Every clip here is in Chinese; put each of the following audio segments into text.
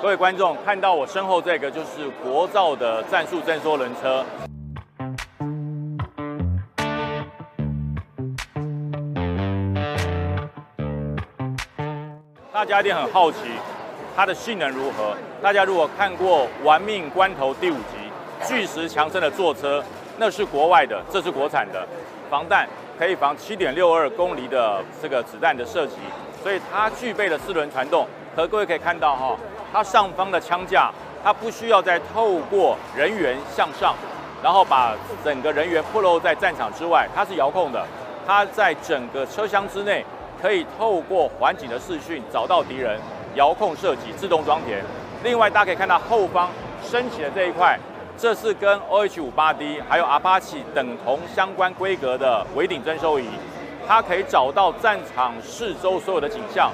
各位观众看到我身后这个就是国造的战术征收轮车。大家一定很好奇它的性能如何。大家如果看过《玩命关头》第五集，巨石强森的坐车，那是国外的，这是国产的，防弹可以防七点六二公里的这个子弹的射击，所以它具备了四轮传动。可各位可以看到哈，它上方的枪架，它不需要再透过人员向上，然后把整个人员暴露在战场之外，它是遥控的，它在整个车厢之内。可以透过环境的视讯找到敌人，遥控射击，自动装填。另外，大家可以看到后方升起的这一块，这是跟 OH58D 还有 Apache 等同相关规格的尾顶征收仪，它可以找到战场四周所有的景象，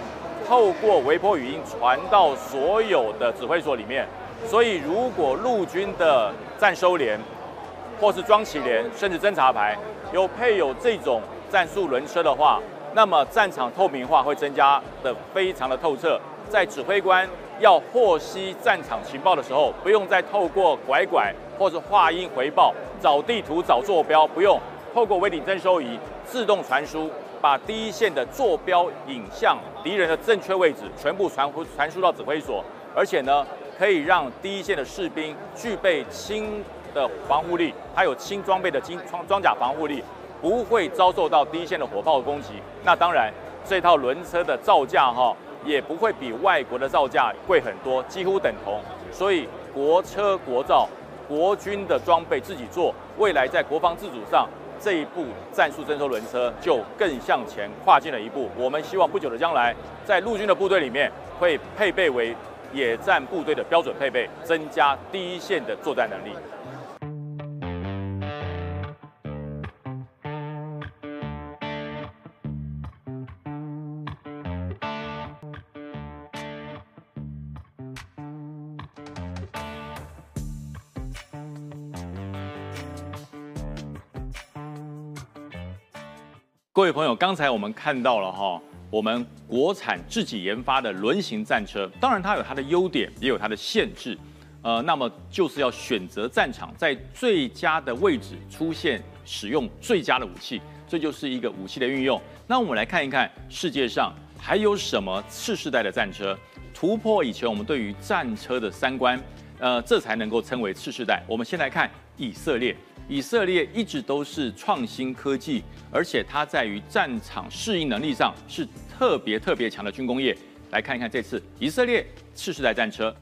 透过微波语音传到所有的指挥所里面。所以，如果陆军的战收连，或是装起连，甚至侦察排有配有这种战术轮车的话，那么战场透明化会增加的非常的透彻，在指挥官要获悉战场情报的时候，不用再透过拐拐或者话音回报，找地图找坐标，不用透过微顶征收仪自动传输，把第一线的坐标影像、敌人的正确位置全部传回传输到指挥所，而且呢，可以让第一线的士兵具备轻的防护力，还有轻装备的轻装装甲防护力。不会遭受到第一线的火炮攻击。那当然，这套轮车的造价哈，也不会比外国的造价贵很多，几乎等同。所以国车国造，国军的装备自己做，未来在国防自主上这一步战术征收轮车就更向前跨进了一步。我们希望不久的将来，在陆军的部队里面会配备为野战部队的标准配备，增加第一线的作战能力。各位朋友，刚才我们看到了哈，我们国产自己研发的轮型战车，当然它有它的优点，也有它的限制，呃，那么就是要选择战场，在最佳的位置出现，使用最佳的武器，这就是一个武器的运用。那我们来看一看世界上还有什么次世代的战车，突破以前我们对于战车的三观，呃，这才能够称为次世代。我们先来看以色列。以色列一直都是创新科技，而且它在于战场适应能力上是特别特别强的军工业。来看一看这次以色列次世代战车。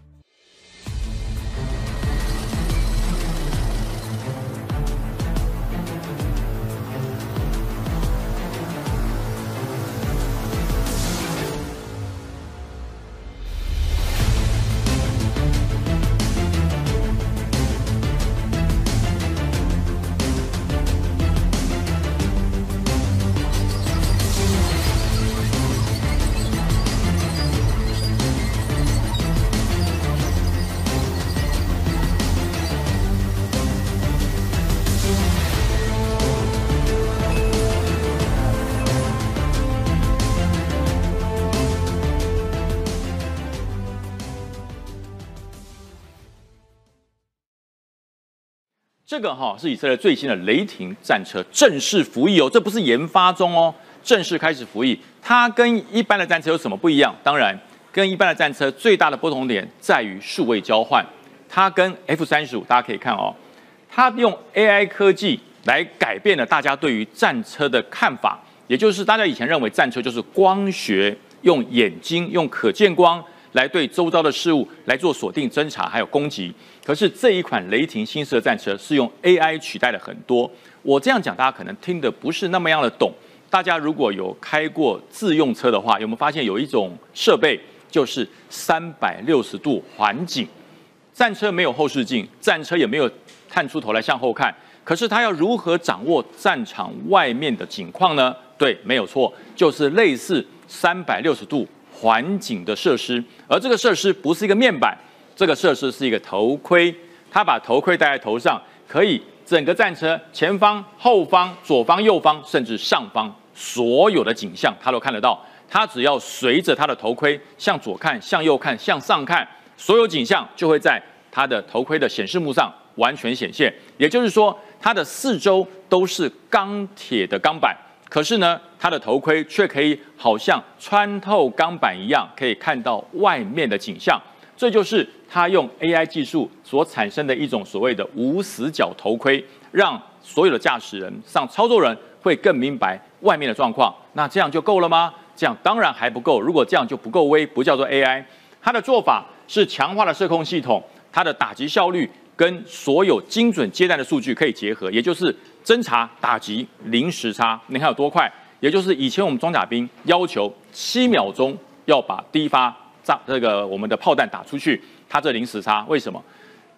这个哈是以色列最新的雷霆战车正式服役哦，这不是研发中哦，正式开始服役。它跟一般的战车有什么不一样？当然，跟一般的战车最大的不同点在于数位交换。它跟 F 三十五，大家可以看哦，它用 AI 科技来改变了大家对于战车的看法，也就是大家以前认为战车就是光学，用眼睛用可见光。来对周遭的事物来做锁定、侦查，还有攻击。可是这一款雷霆新式的战车是用 AI 取代了很多。我这样讲，大家可能听得不是那么样的懂。大家如果有开过自用车的话，有没有发现有一种设备就是三百六十度环景？战车没有后视镜，战车也没有探出头来向后看。可是它要如何掌握战场外面的景况呢？对，没有错，就是类似三百六十度。环景的设施，而这个设施不是一个面板，这个设施是一个头盔。他把头盔戴在头上，可以整个战车前方、后方、左方、右方，甚至上方所有的景象，他都看得到。他只要随着他的头盔向左看、向右看、向上看，所有景象就会在他的头盔的显示幕上完全显现。也就是说，它的四周都是钢铁的钢板，可是呢，它的头盔却可以好像穿透钢板一样，可以看到外面的景象。这就是它用 AI 技术所产生的一种所谓的无死角头盔，让所有的驾驶人、上操作人会更明白外面的状况。那这样就够了吗？这样当然还不够。如果这样就不够微，不叫做 AI。它的做法是强化了射控系统，它的打击效率跟所有精准接弹的数据可以结合，也就是侦查打击零时差。你看有多快？也就是以前我们装甲兵要求七秒钟要把第一发。炸这个我们的炮弹打出去，它这零时差为什么？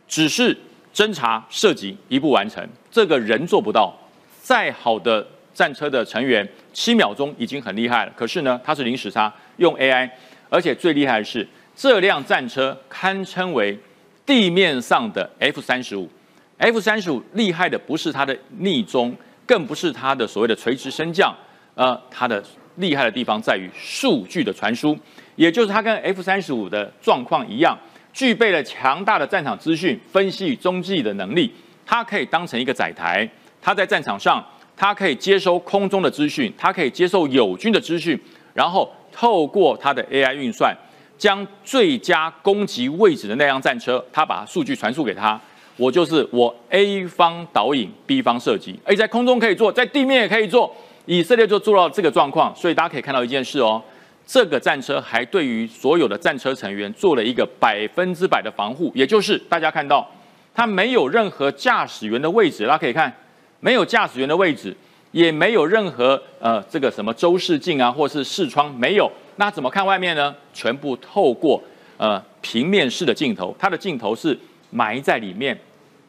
只是侦查射击一步完成，这个人做不到。再好的战车的成员，七秒钟已经很厉害了。可是呢，它是零时差，用 AI，而且最厉害的是，这辆战车堪称为地面上的 F 三十五。F 三十五厉害的不是它的逆中，更不是它的所谓的垂直升降，呃，它的厉害的地方在于数据的传输。也就是它跟 F 三十五的状况一样，具备了强大的战场资讯分析与踪迹的能力。它可以当成一个载台，它在战场上，它可以接收空中的资讯，它可以接受友军的资讯，然后透过它的 AI 运算，将最佳攻击位置的那辆战车，它把数据传输给他。我就是我 A 方导引，B 方射击，而在空中可以做，在地面也可以做。以色列就做到这个状况，所以大家可以看到一件事哦。这个战车还对于所有的战车成员做了一个百分之百的防护，也就是大家看到，它没有任何驾驶员的位置，大家可以看，没有驾驶员的位置，也没有任何呃这个什么周视镜啊，或是视窗没有，那怎么看外面呢？全部透过呃平面式的镜头，它的镜头是埋在里面，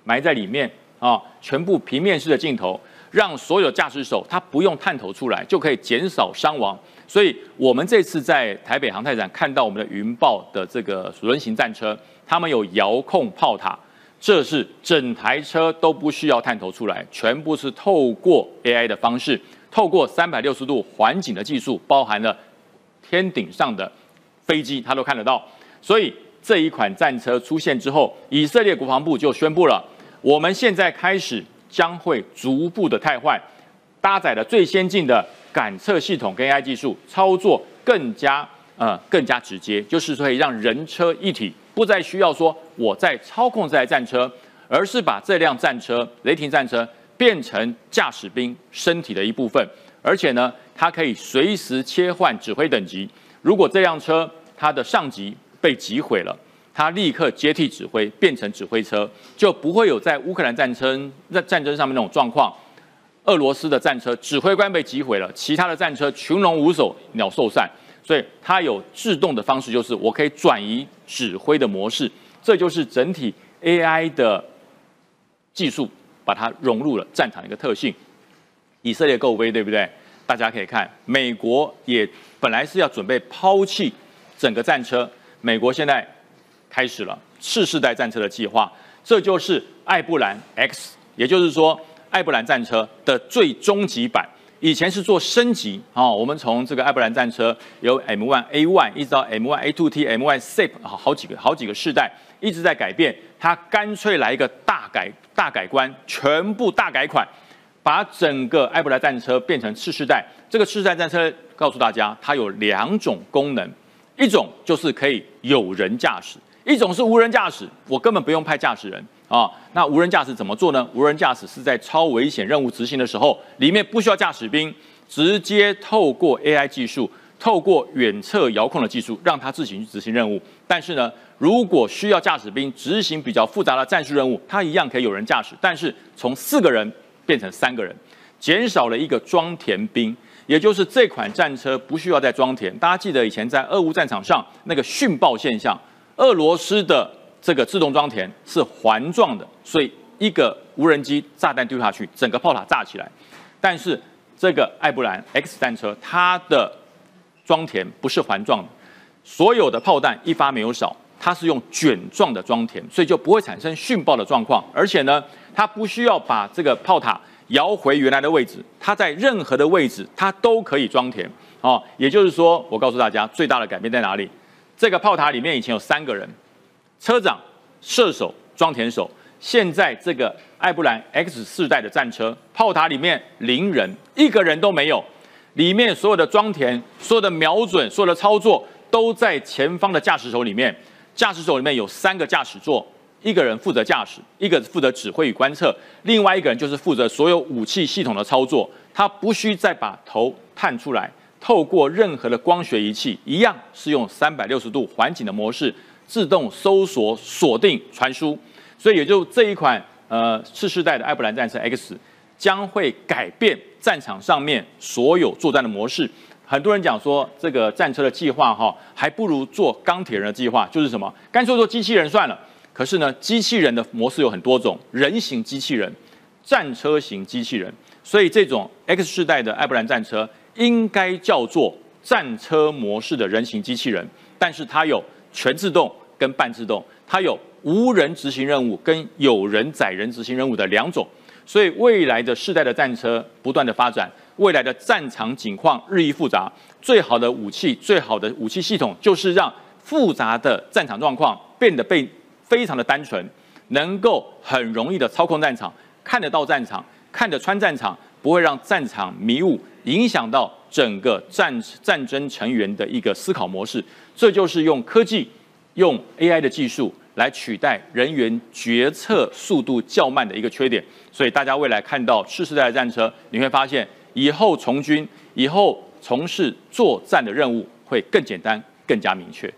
埋在里面啊，全部平面式的镜头，让所有驾驶手他不用探头出来，就可以减少伤亡。所以，我们这次在台北航太展看到我们的云豹的这个轮型战车，他们有遥控炮塔，这是整台车都不需要探头出来，全部是透过 AI 的方式，透过三百六十度环景的技术，包含了天顶上的飞机，它都看得到。所以这一款战车出现之后，以色列国防部就宣布了，我们现在开始将会逐步的汰换，搭载了最先进的。感测系统跟 AI 技术操作更加呃更加直接，就是可以让人车一体，不再需要说我在操控这台战车，而是把这辆战车雷霆战车变成驾驶兵身体的一部分，而且呢，它可以随时切换指挥等级。如果这辆车它的上级被击毁了，它立刻接替指挥，变成指挥车，就不会有在乌克兰战争在战争上面那种状况。俄罗斯的战车指挥官被击毁了，其他的战车群龙无首，鸟兽散。所以它有制动的方式，就是我可以转移指挥的模式。这就是整体 AI 的技术，把它融入了战场的一个特性。以色列够威，对不对？大家可以看，美国也本来是要准备抛弃整个战车，美国现在开始了次世代战车的计划，这就是艾布兰 X，也就是说。艾布兰战车的最终极版，以前是做升级啊。我们从这个艾布兰战车由 M1A1 一直到 M1A2T、M1SAP 好好几个好几个世代一直在改变，它干脆来一个大改大改观，全部大改款，把整个艾布兰战车变成次世代。这个次世代战车告诉大家，它有两种功能，一种就是可以有人驾驶，一种是无人驾驶，我根本不用派驾驶人。啊，那无人驾驶怎么做呢？无人驾驶是在超危险任务执行的时候，里面不需要驾驶兵，直接透过 AI 技术，透过远测遥控的技术，让它自行去执行任务。但是呢，如果需要驾驶兵执行比较复杂的战术任务，它一样可以有人驾驶，但是从四个人变成三个人，减少了一个装填兵，也就是这款战车不需要再装填。大家记得以前在俄乌战场上那个殉爆现象，俄罗斯的。这个自动装填是环状的，所以一个无人机炸弹丢下去，整个炮塔炸起来。但是这个艾布兰 X 战车，它的装填不是环状的，所有的炮弹一发没有少，它是用卷状的装填，所以就不会产生殉爆的状况。而且呢，它不需要把这个炮塔摇回原来的位置，它在任何的位置它都可以装填。哦，也就是说，我告诉大家最大的改变在哪里？这个炮塔里面以前有三个人。车长、射手、装填手。现在这个艾布兰 X 四代的战车炮塔里面零人，一个人都没有。里面所有的装填、所有的瞄准、所有的操作都在前方的驾驶手里面。驾驶手里面有三个驾驶座，一个人负责驾驶，一个负责指挥与观测，另外一个人就是负责所有武器系统的操作。他不需再把头探出来，透过任何的光学仪器，一样是用三百六十度环景的模式，自动搜索、锁定、传输。所以也就这一款呃次世代的艾布兰战车 X 将会改变战场上面所有作战的模式。很多人讲说这个战车的计划哈，还不如做钢铁人的计划，就是什么干脆做机器人算了。可是呢，机器人的模式有很多种，人形机器人、战车型机器人。所以这种 X 世代的艾布兰战车应该叫做战车模式的人形机器人，但是它有全自动跟半自动，它有。无人执行任务跟有人载人执行任务的两种，所以未来的世代的战车不断的发展，未来的战场景况日益复杂，最好的武器、最好的武器系统就是让复杂的战场状况变得被非常的单纯，能够很容易的操控战场，看得到战场，看得穿战场，不会让战场迷雾，影响到整个战战争成员的一个思考模式。这就是用科技、用 AI 的技术。来取代人员决策速度较慢的一个缺点，所以大家未来看到次世代的战车，你会发现以后从军、以后从事作战的任务会更简单、更加明确。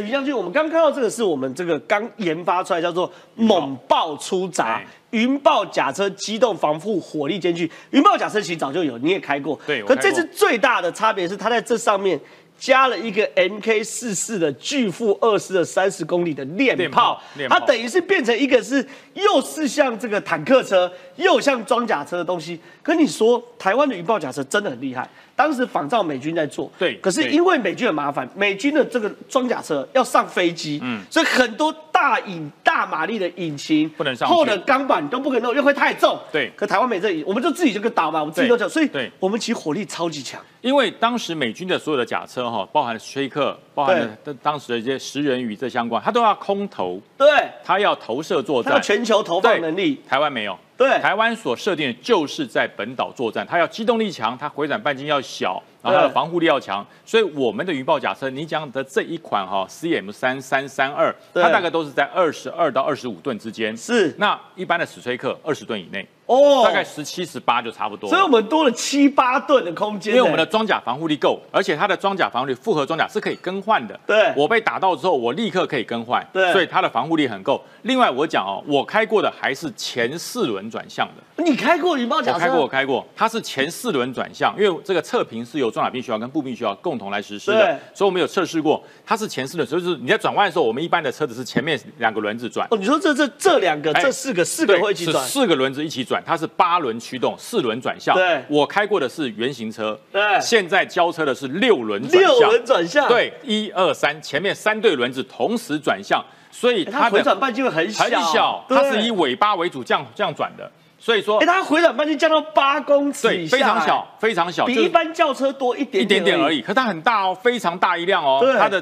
于将军，我们刚看到这个是我们这个刚研发出来，叫做“猛爆出闸”云豹甲车机动防护火力兼具。云豹甲车其实早就有，你也开过。对。可这次最大的差别是，它在这上面加了一个 MK 四四的巨富二四的三十公里的链链炮炮它等于是变成一个是又是像这个坦克车，又像装甲车的东西。可你说，台湾的云豹甲车真的很厉害，当时仿照美军在做，对对可是因为美军很麻烦，美军的这个装甲车要上飞机，嗯，所以很多大引大马力的引擎不能上去后的钢板都不可能弄，因为会太重。对可台湾没这引，我们就自己就个打嘛，我们自己都讲，所以对我们其实火力超级强。因为当时美军的所有的甲车哈，包含了崔克，包含了当当时的一些食人鱼这相关，它都要空投，对，它要投射作它有。全球投放能力。台湾没有。对台湾所设定的就是在本岛作战，它要机动力强，它回转半径要小，然后它的防护力要强。所以我们的云豹甲车，你讲的这一款哈 CM 三三三二，它大概都是在二十二到二十五吨之间。是那一般的史崔克二十吨以内，哦，大概十七十八就差不多。所以我们多了七八吨的空间。因为我们的装甲防护力够，而且它的装甲防护力复合装甲是可以更换的。对我被打到之后，我立刻可以更换。对所以它的防护力很够。另外我讲哦，我开过的还是前四轮转向的。你开过云豹甲车？我开过，我开过，它是前四轮转向，因为这个测评是由装甲兵学校跟步兵学校共同来实施对的，所以我们有测试过，它是前四轮，所以就是你在转弯的时候，我们一般的车子是前面两个轮子转。哦，你说这这这两个、哎这四个四个会一起转？四个轮子一起转，它是八轮驱动，四轮转向。对我开过的是原型车，对现在交车的是六轮转六向，轮转向，对，一二三，前面三对轮子同时转向，所以哎，它它的回转半径会很小，很小，它是以尾巴为主，这样这样转的，所以说哎，它回转半径降到八公尺对以下，非常小，非常小，比一般轿车多一点一点点而已。可是它很大哦，非常大一辆哦对，它的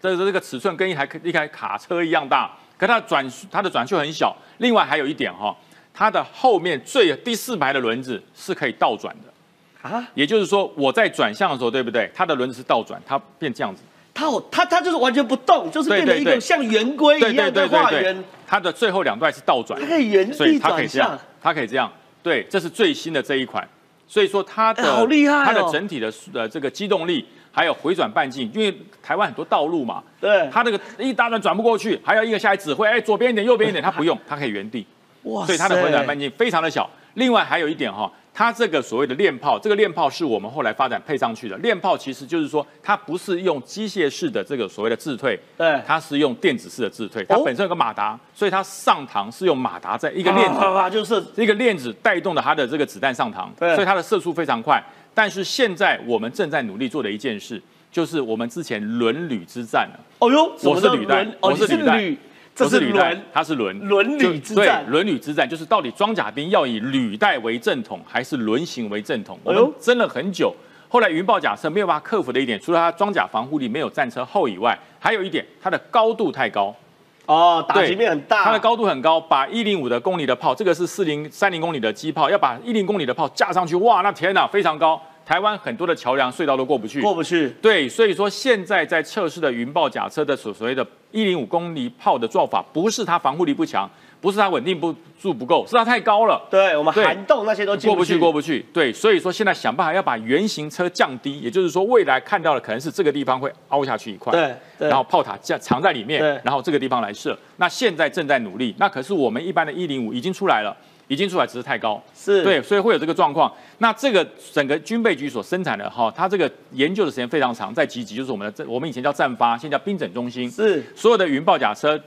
的这个尺寸跟一台一台卡车一样大，可它的转它的转速很小。另外还有一点哈、它的后面最第四排的轮子是可以倒转的，啊，也就是说我在转向的时候，对不对？它的轮子是倒转，它变这样子，它有它它就是完全不动，就是变成一个像圆规一样的画圆，，它的最后两段是倒转，它可以原所以地转它可以这样向。，它可以这样，对，这是最新的这一款，所以说它的、哎好厉害哦。它的整体的呃这个机动力还有回转半径，因为台湾很多道路嘛，对，它那个一大段转不过去，还要一个下来指挥，哎，左边一点，右边一点，它不用，它可以原地，哇所以它的回转半径径非常的小。另外还有一点哈，它这个所谓的链炮，这个链炮是我们后来发展配上去的。链炮其实就是说，它不是用机械式的这个所谓的自退，对它是用电子式的自退。它哦本身有个马达，所以它上膛是用马达在一个链子啪就是一个链子带动的它的这个子弹上膛，对所以它的射速非常快。但是现在我们正在努力做的一件事，就是我们之前轮旅之战了。哦哟，什么叫我是履带哦，我是履带履，这是不履带，它是轮轮履之战对，轮履之战就是到底装甲兵要以履带为正统，还是轮型为正统？我们争了很久。后来云豹假设没有办法克服的一点，除了它装甲防护力没有战车厚以外，还有一点它的高度太高。哦，打击面很大，它的高度很高，把一零五的公里的炮，这个是四零三零公里的机炮，要把一零公里的炮架上去，哇，那天哪，非常高，台湾很多的桥梁隧道都过不去。过不去，对，所以说现在在测试的云豹甲车的所所谓的一零五公里炮的做法，不是它防护力不强，不是它稳定不住不够，是它太高了。对我们涵洞那些都进，过不去，过不去。对，所以说现在想办法要把原型车降低，也就是说未来看到的可能是这个地方会凹下去一块，对对然后炮塔架藏在里面，然后这个地方来射。那现在正在努力，那可是我们一般的一零五已经出来了，已经出来，只是太高。是，对，所以会有这个状况。那这个整个军备局所生产的哈，它这个研究的时间非常长，在集集就是我们的这我们以前叫战发，现在叫兵整中心，是所有的云豹甲车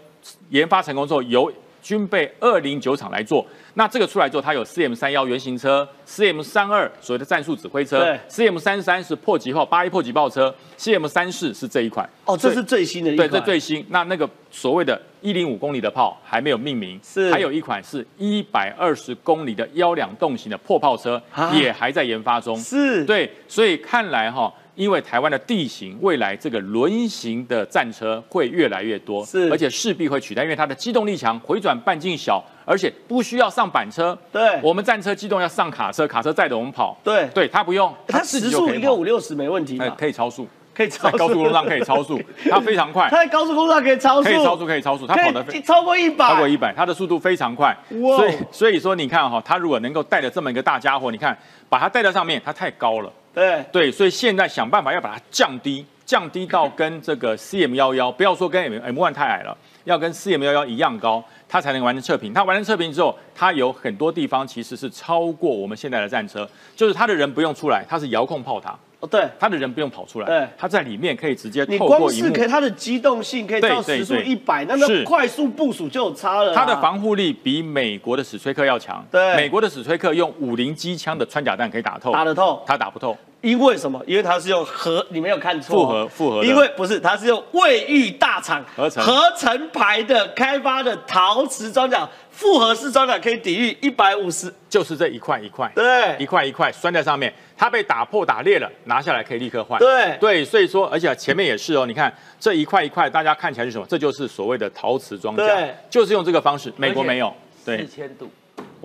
研发成功之后，由军备二零九厂来做。那这个出来之后，它有 CM 三幺原型车，CM 三二所谓的战术指挥车对，CM 三三是破击炮八一破击炮车，CM 三四是这一款。哦，这是最新的一对，款，这最新。那那个所谓的一零五公里的炮还没有命名，是还有一款是一百二十公里的幺两动型的破炮车啊，也还在研发中。是，对，所以看来哈，因为台湾的地形，未来这个轮型的战车会越来越多，是。而且势必会取代，因为它的机动力强，回转半径小，而且不需要上板车。对。我们战车机动要上卡车，卡车载着我们跑。对。对，它不用，它时速一个就可以跑。五六十没问题哎，可以超速，可以超在高速公路上可以超速，它非常快它。在高速公路上可以超速，可以超速，可以超速，它跑得超过一百，超过一百，它的速度非常快。哇所以所以说你看哈、它如果能够带着这么一个大家伙，你看把它带到上面，它太高了。对，对，所以现在想办法要把它降低，降低到跟这个 CM 幺幺，不要说跟 M M one 太矮了，要跟 CM 幺幺一样高，它才能完成测评。它完成测评之后，它有很多地方其实是超过我们现在的战车，就是它的人不用出来，它是遥控炮塔。哦，对，他的人不用跑出来，对。他在里面可以直接你透过荧幕光是可以，它的机动性可以到时速一百，那是。那快速部署就有差了啊。它的防护力比美国的史崔克要强。对。美国的史崔克用五零机枪的穿甲弹可以打透，打得透，他打不透。因为什么？因为它是用核，你没有看错。哦，复合复合因为不是，它是用卫浴大厂合成。合成牌的开发的陶瓷装甲，复合式装甲可以抵御一百五十，就是这一块一块，对一块一块拴在上面，它被打破打裂了，拿下来可以立刻换。对对，所以说，而且前面也是哦，你看这一块一块，大家看起来是什么？这就是所谓的陶瓷装甲对，就是用这个方式，美国没有。对四千度，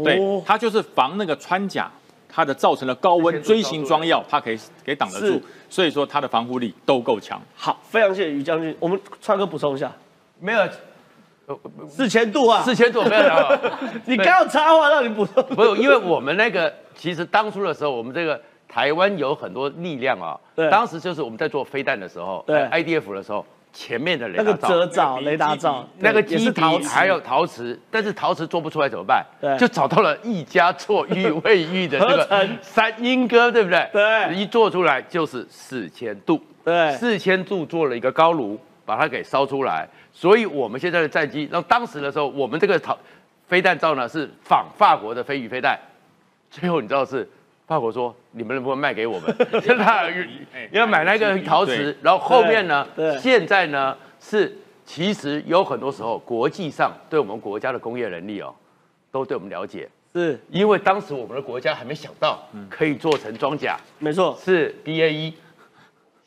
对哦，它就是防那个穿甲，它的造成了高温锥形装药，它可以给挡得住，所以说它的防护力都够强。好，非常谢谢于将军。我们川哥补充一下，没有四千度啊，四千度没有了。你刚要插话让你补充，不是，因为我们那个其实当初的时候，我们这个台湾有很多力量啊。对当时就是我们在做飞弹的时候，对呃，IDF 的时候，前面的雷那个达罩。折罩、雷达罩，那个基对也是陶瓷，底还有陶瓷，但是陶瓷做不出来怎么办？对就找到了一家做玉 卫浴的这个三英哥，对不对？对一做出来就是四千度，对四千度做了一个高炉，把它给烧出来。所以我们现在的战机，那当时的时候，我们这个陶飞弹罩呢是仿法国的飞鱼飞弹，最后你知道是法国说你们能不能卖给我们？要买那个 陶瓷，然后后面呢对，现在呢是其实有很多时候国际上对我们国家的工业能力哦，都对我们了解，是。因为当时我们的国家还没想到可以做成装甲，没错。是 BAE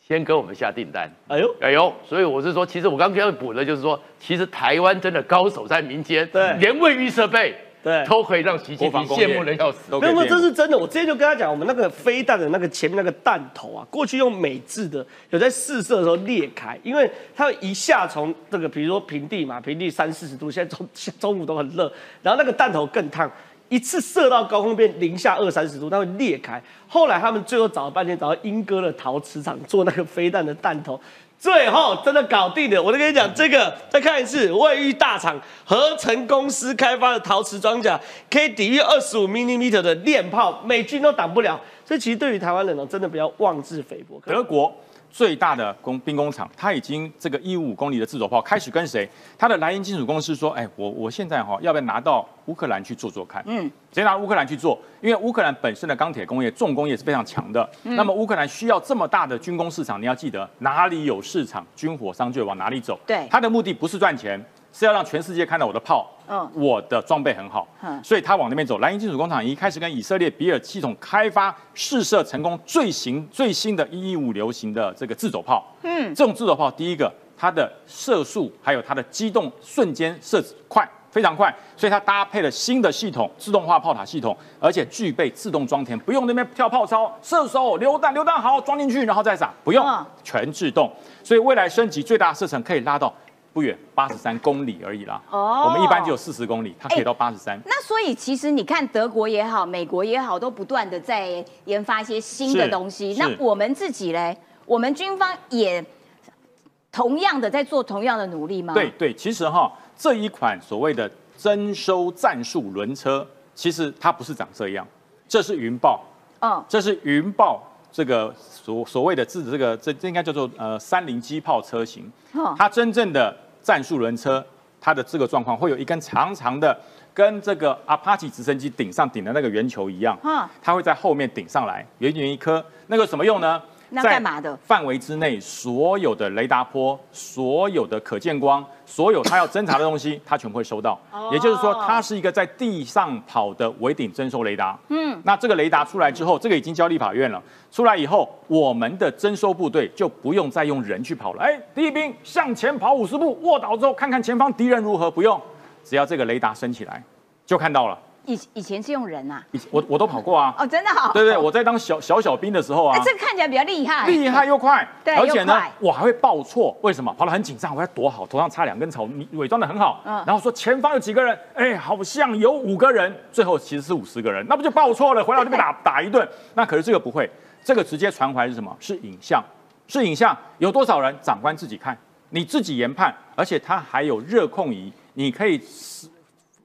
先跟我们下订单。哎呦，哎呦，所以我是说，其实我刚刚要补的就是说，其实台湾真的高手在民间，对连卫浴设备对都可以让习近平羡慕的要死。没有没有，都可以这是真的。我之前就跟他讲，我们那个飞弹的那个前面那个弹头啊，过去用美制的，有在试射的时候裂开，因为它一下从这个，比如说平地嘛，平地三四十度，现在中中午都很热，然后那个弹头更烫，一次射到高空变零下二三十度，它会裂开。后来他们最后找了半天，找到英哥的陶瓷厂做那个飞弹的弹头。最后真的搞定了，我就跟你讲，这个再看一次，卫浴大厂合成公司开发的陶瓷装甲，可以抵御二十五 mm 的链炮，美军都挡不了。所以其实对于台湾人呢，真的不要妄自菲薄。德国最大的工兵工厂，它已经这个一五公里的自走炮开始跟谁？它的莱茵金属公司说，哎，我我现在哈、要不要拿到乌克兰去做做看？嗯，直接拿乌克兰去做，因为乌克兰本身的钢铁工业、重工业是非常强的。那么乌克兰需要这么大的军工市场，你要记得哪里有市场，军火商就会往哪里走。对它的目的不是赚钱。是要让全世界看到我的炮，嗯我的装备很好，嗯所以他往那边走。蓝鹰金属工厂一开始跟以色列比尔系统开发试射成功最新最新的一一五流行的这个自走炮。嗯，这种自走炮，第一个它的射速还有它的机动瞬间射快。非常快，所以它搭配了新的系统，自动化炮塔系统，而且具备自动装填，不用那边跳炮操，射手榴弹，榴弹好装进去，然后再撒，不用嗯，全自动。所以未来升级最大射程可以拉到不远八十三公里而已啦。哦我们一般只有四十公里，它可以到八十三。那所以其实你看德国也好，美国也好，都不断的在研发一些新的是东西。是那我们自己嘞，我们军方也同样的在做同样的努力吗？对，对，其实哈这一款所谓的征收战术轮车，其实它不是长这样，这是云豹，嗯，这是云豹这个所所谓的自这个这这应该叫做呃三菱机炮车型哼，它真正的战术轮车，它的这个状况会有一根长长的。跟这个阿帕奇直升机顶上顶的那个圆球一样哼，它会在后面顶上来，圆圆一颗，那个什么用呢？那在干嘛的范围之内，所有的雷达波、所有的可见光、所有它要侦查的东西，它全部会收到。也就是说，它是一个在地上跑的围顶征收雷达。嗯，那这个雷达出来之后，这个已经交立法院了。出来以后，我们的征收部队就不用再用人去跑了。哎，第一兵向前跑五十步，卧倒之后看看前方敌人如何，不用，只要这个雷达升起来，就看到了。以以前是用人啊，以我我都跑过啊。哦，真的好，对对，我在当小小小兵的时候啊哎，，这个看起来比较厉害，厉害又快，对而且呢，我还会报错，为什么？跑得很紧张，我要躲好，头上插两根草，你伪装的很好，嗯然后说前方有几个人，哎，好像有五个人，最后其实是五十个人，那不就报错了？回来我就被打打一顿。那可是这个不会，这个直接传回来是什么？是影像，是影像，有多少人，长官自己看，你自己研判，而且它还有热控仪，你可以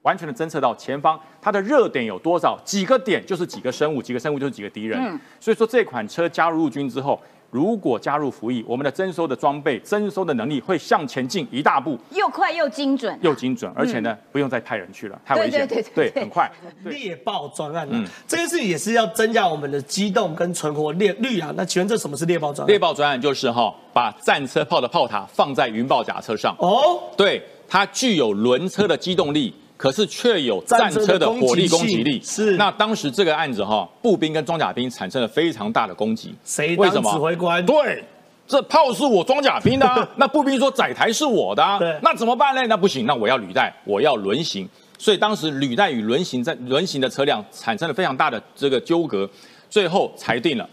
完全的侦测到前方它的热点有多少，几个点就是几个生物，几个生物就是几个敌人。嗯所以说这款车加入陆军之后，如果加入服役，我们的征收的装备、征收的能力会向前进一大步，又快又精准，又精准，而且呢，不用再派人去了，太危险。对对对对对很快。猎豹专案、啊，嗯这件事情也是要增加我们的机动跟存活率率啊。那请问这什么是猎豹专案？猎豹专案就是哈，把战车炮的炮塔放在云豹甲车上，哦，对，它具有轮车的机动力，可是却有战车的火力攻击力。是那当时这个案子哈，步兵跟装甲兵产生了非常大的攻击。谁当为什么指挥官？对，这炮是我装甲兵的、啊，那步兵说载台是我的、啊对，那怎么办呢？那不行，那我要履带，我要轮行。所以当时履带与轮行在轮行的车辆产生了非常大的这个纠葛，最后裁定了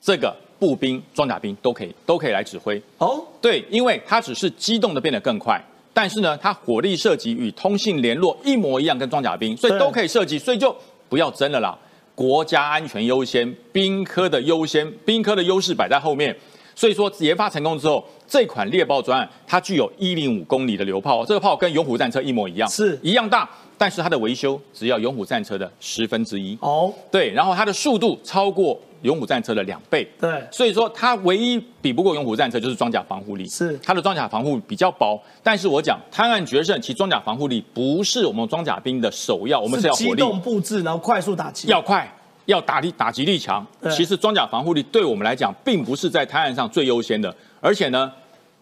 这个步兵、装甲兵都可以都可以来指挥。哦，对，因为它只是机动的变得更快，但是呢，它火力射击与通信联络一模一样，跟装甲兵，所以都可以射击，所以就不要争了啦。国家安全优先，兵科的优先，兵科的优势摆在后面。所以说研发成功之后，这款猎豹专案它具有一零五公里的榴炮，这个炮跟勇虎战车一模一样，是一样大，但是它的维修只要勇虎战车的十分之一。哦，对，然后它的速度超过勇虎战车的两倍。对，所以说它唯一比不过勇虎战车就是装甲防护力，是它的装甲防护比较薄。但是我讲滩岸决胜，其装甲防护力不是我们装甲兵的首要，我们是要机火力，动布置，然后快速打击，要快。要打力打击力强，其实装甲防护力对我们来讲，并不是在滩岸上最优先的，而且呢，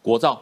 国造、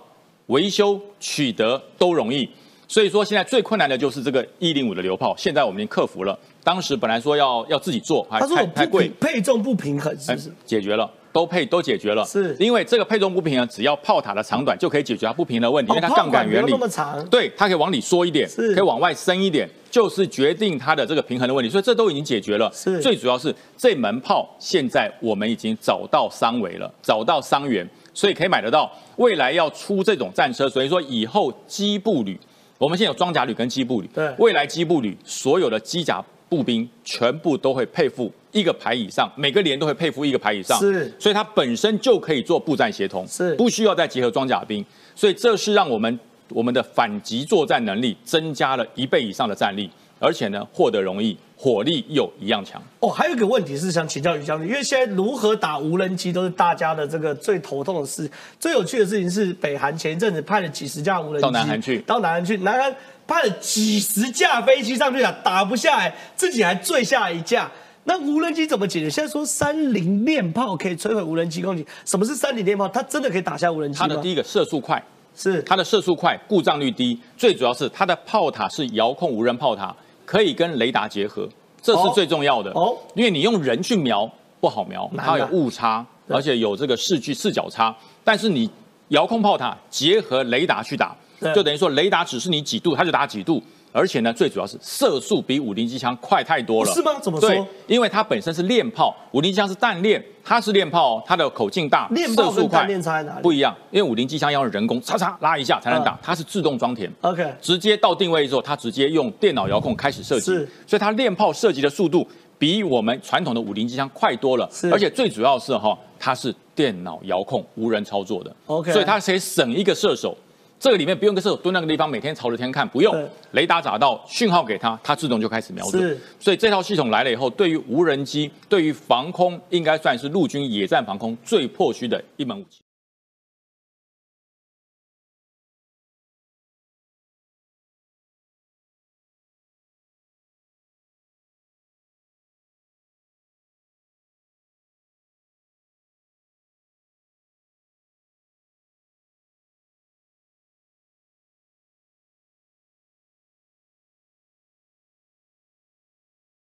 维修、取得都容易。所以说，现在最困难的就是这个一零五的榴炮，现在我们已经克服了。当时本来说要要自己做，还太太贵，配重不平衡，是哎不是？解决了，都配都解决了。是因为这个配重不平衡，只要炮塔的长短就可以解决它不平衡的问题，因为它哦杠杆原理炮管没有那么长对，它可以往里缩一点，可以往外伸一点，就是决定它的这个平衡的问题。所以这都已经解决了。是最主要是这门炮现在我们已经找到商尾了，找到商源，所以可以买得到。未来要出这种战车，所以说以后机步旅，我们现在有装甲旅跟机步旅，对。未来机步旅所有的机甲步兵全部都会配附一个排以上，每个连都会配附一个排以上，是。所以它本身就可以做步战协同，是。不需要再结合装甲兵，所以这是让我们我们的反击作战能力增加了一倍以上的战力，而且呢获得容易，火力又一样强。哦，还有一个问题是想请教于将军，因为现在如何打无人机都是大家的这个最头痛的事。最有趣的事情是，北韩前一阵子派了几十架无人机到南韩去到南韩去，南韩派了几十架飞机上去啊，打不下来，自己还坠下一架。那无人机怎么解决？现在说三菱链炮可以摧毁无人机攻击，什么是三菱链炮？它真的可以打下无人机？它的第一个射速快，是它的射速快，故障率低，最主要是它的炮塔是遥控无人炮塔，可以跟雷达结合，这是哦最重要的。哦因为你用人去瞄不好瞄，它有误差，而且有这个视距视角差。但是你遥控炮塔结合雷达去打，就等于说雷达指示你几度，它就打几度。而且呢，最主要是射速比五零机枪快太多了。是吗？怎么说？对，因为它本身是链炮，五零机枪是弹链，它是链炮哦，它的口径大，链炮射速快跟弹链差在哪里？不一样，因为五零机枪要用人工嚓嚓拉一下才能打嗯，它是自动装填。OK，直接到定位之后，它直接用电脑遥控开始射击。是，所以它链炮射击的速度比我们传统的五零机枪快多了。是，而且最主要是哈，它是电脑遥控无人操作的。OK 所以它可以省一个射手。这个里面不用个射手蹲那个地方，每天朝着天看，不用雷达找到讯号给它，它自动就开始瞄准是。所以这套系统来了以后，对于无人机、对于防空，应该算是陆军野战防空最破需的一门武器。